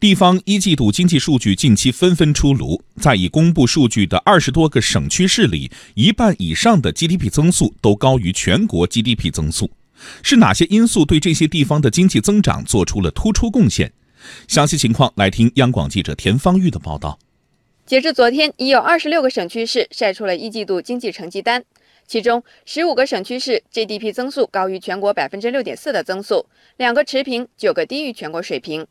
地方一季度经济数据近期纷纷出炉，在已公布数据的二十多个省区市里，一半以上的 GDP 增速都高于全国 GDP 增速。是哪些因素对这些地方的经济增长做出了突出贡献？详细情况来听央广记者田方玉的报道。截至昨天，已有二十六个省区市晒出了一季度经济成绩单，其中十五个省区市 GDP 增速高于全国百分之六点四的增速，两个持平，九个低于全国水平。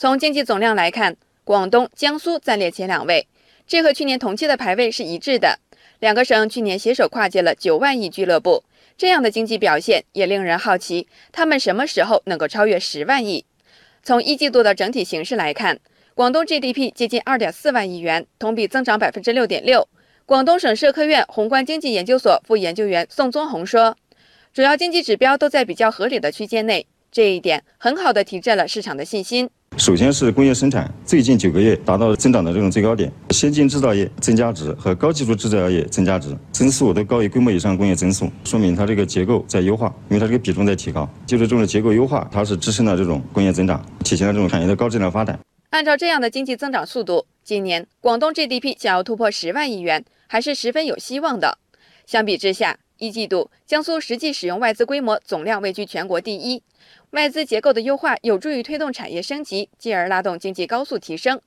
从经济总量来看，广东、江苏暂列前两位，这和去年同期的排位是一致的。两个省去年携手跨界了九万亿俱乐部，这样的经济表现也令人好奇，他们什么时候能够超越十万亿？从一季度的整体形势来看，广东 GDP 接近二点四万亿元，同比增长百分之六点六。广东省社科院宏观经济研究所副研究员宋宗红说，主要经济指标都在比较合理的区间内，这一点很好的提振了市场的信心。首先是工业生产，最近九个月达到增长的这种最高点，先进制造业增加值和高技术制造业增加值增速都高于规模以上工业增速，说明它这个结构在优化，因为它这个比重在提高，就是这种结构优化，它是支撑了这种工业增长，体现了这种产业的高质量发展。按照这样的经济增长速度，今年广东 GDP 想要突破十万亿元，还是十分有希望的。相比之下，一季度江苏实际使用外资规模总量位居全国第一。外资结构的优化有助于推动产业升级，进而拉动经济高速提升。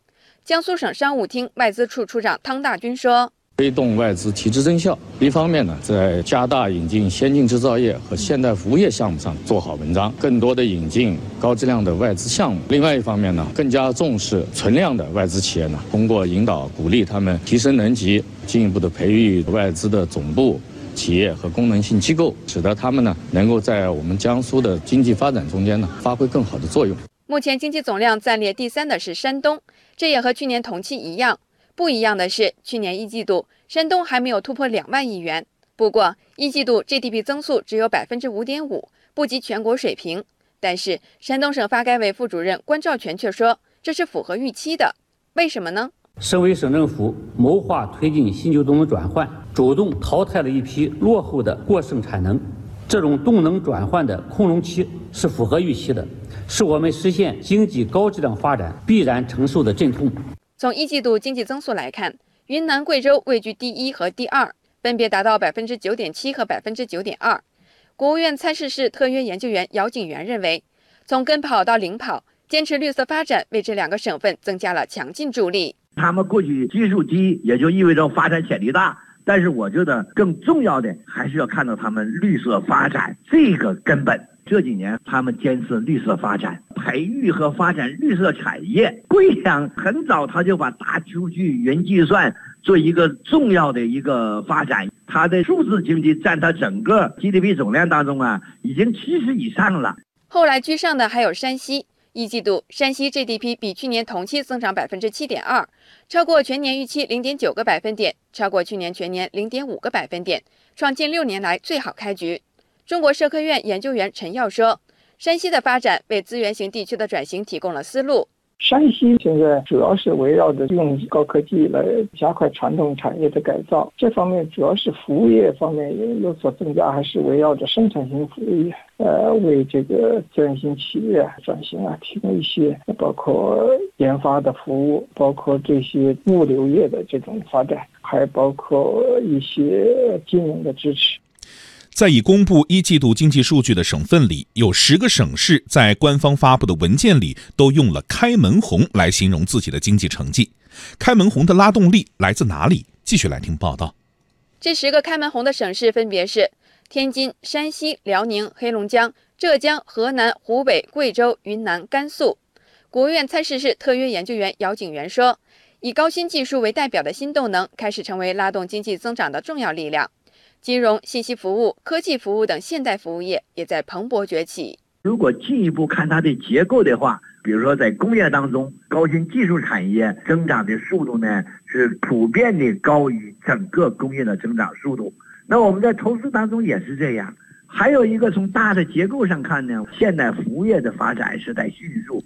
江苏省商务厅外资处处长汤大军说：“推动外资提质增效，一方面呢，在加大引进先进制造业和现代服务业项目上做好文章，更多的引进高质量的外资项目；另外一方面呢，更加重视存量的外资企业呢，通过引导鼓励他们提升能级，进一步的培育外资的总部。”企业和功能性机构，使得他们呢能够在我们江苏的经济发展中间呢发挥更好的作用。目前经济总量暂列第三的是山东，这也和去年同期一样。不一样的是，去年一季度山东还没有突破两万亿元。不过一季度 GDP 增速只有百分之五点五，不及全国水平。但是山东省发改委副主任关兆全却说，这是符合预期的。为什么呢？省委省政府谋划推进新旧动能转换，主动淘汰了一批落后的过剩产能，这种动能转换的空容期是符合预期的，是我们实现经济高质量发展必然承受的阵痛。从一季度经济增速来看，云南、贵州位居第一和第二，分别达到百分之九点七和百分之九点二。国务院参事室特约研究员姚景元认为，从跟跑到领跑，坚持绿色发展，为这两个省份增加了强劲助力。他们过去基数低，也就意味着发展潜力大。但是我觉得更重要的还是要看到他们绿色发展这个根本。这几年他们坚持绿色发展，培育和发展绿色产业。贵阳很早他就把大数据、云计算做一个重要的一个发展，它的数字经济占它整个 GDP 总量当中啊，已经七十以上了。后来居上的还有山西。一季度，山西 GDP 比去年同期增长百分之七点二，超过全年预期零点九个百分点，超过去年全年零点五个百分点，创近六年来最好开局。中国社科院研究员陈耀说：“山西的发展为资源型地区的转型提供了思路。”山西现在主要是围绕着用高科技来加快传统产业的改造，这方面主要是服务业方面有有所增加，还是围绕着生产型服务业，呃，为这个资源型企业转型啊提供一些包括研发的服务，包括这些物流业的这种发展，还包括一些金融的支持。在已公布一季度经济数据的省份里，有十个省市在官方发布的文件里都用了“开门红”来形容自己的经济成绩。开门红的拉动力来自哪里？继续来听报道。这十个开门红的省市分别是天津、山西、辽宁、黑龙江、浙江、河南、湖北、贵州、云南、甘肃。国务院参事室特约研究员姚景元说：“以高新技术为代表的新动能开始成为拉动经济增长的重要力量。”金融、信息服务、科技服务等现代服务业也在蓬勃崛起。如果进一步看它的结构的话，比如说在工业当中，高新技术产业增长的速度呢是普遍的高于整个工业的增长速度。那我们在投资当中也是这样。还有一个从大的结构上看呢，现代服务业的发展是在迅速。